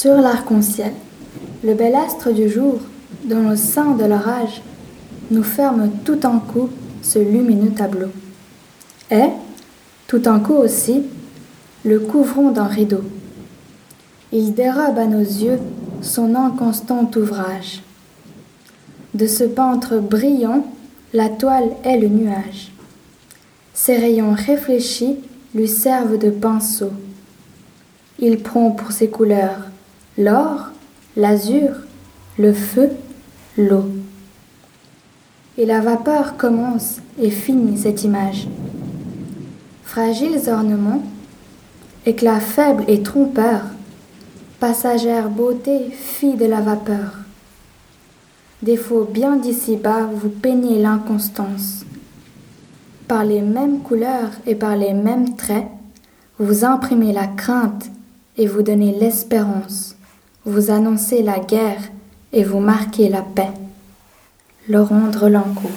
Sur l'arc-en-ciel, le bel astre du jour, dans le sein de l'orage, nous ferme tout en coup ce lumineux tableau. Et, tout en coup aussi, le couvrons d'un rideau. Il dérobe à nos yeux son inconstant ouvrage. De ce peintre brillant, la toile est le nuage. Ses rayons réfléchis lui servent de pinceau. Il prend pour ses couleurs l'or, l'azur, le feu, l'eau. Et la vapeur commence et finit cette image. Fragiles ornements, éclat faible et trompeur, passagère beauté, fille de la vapeur. Défaut bien d'ici-bas, vous peignez l'inconstance. Par les mêmes couleurs et par les mêmes traits, vous imprimez la crainte et vous donnez l'espérance. Vous annoncez la guerre et vous marquez la paix. Laurent Drelancourt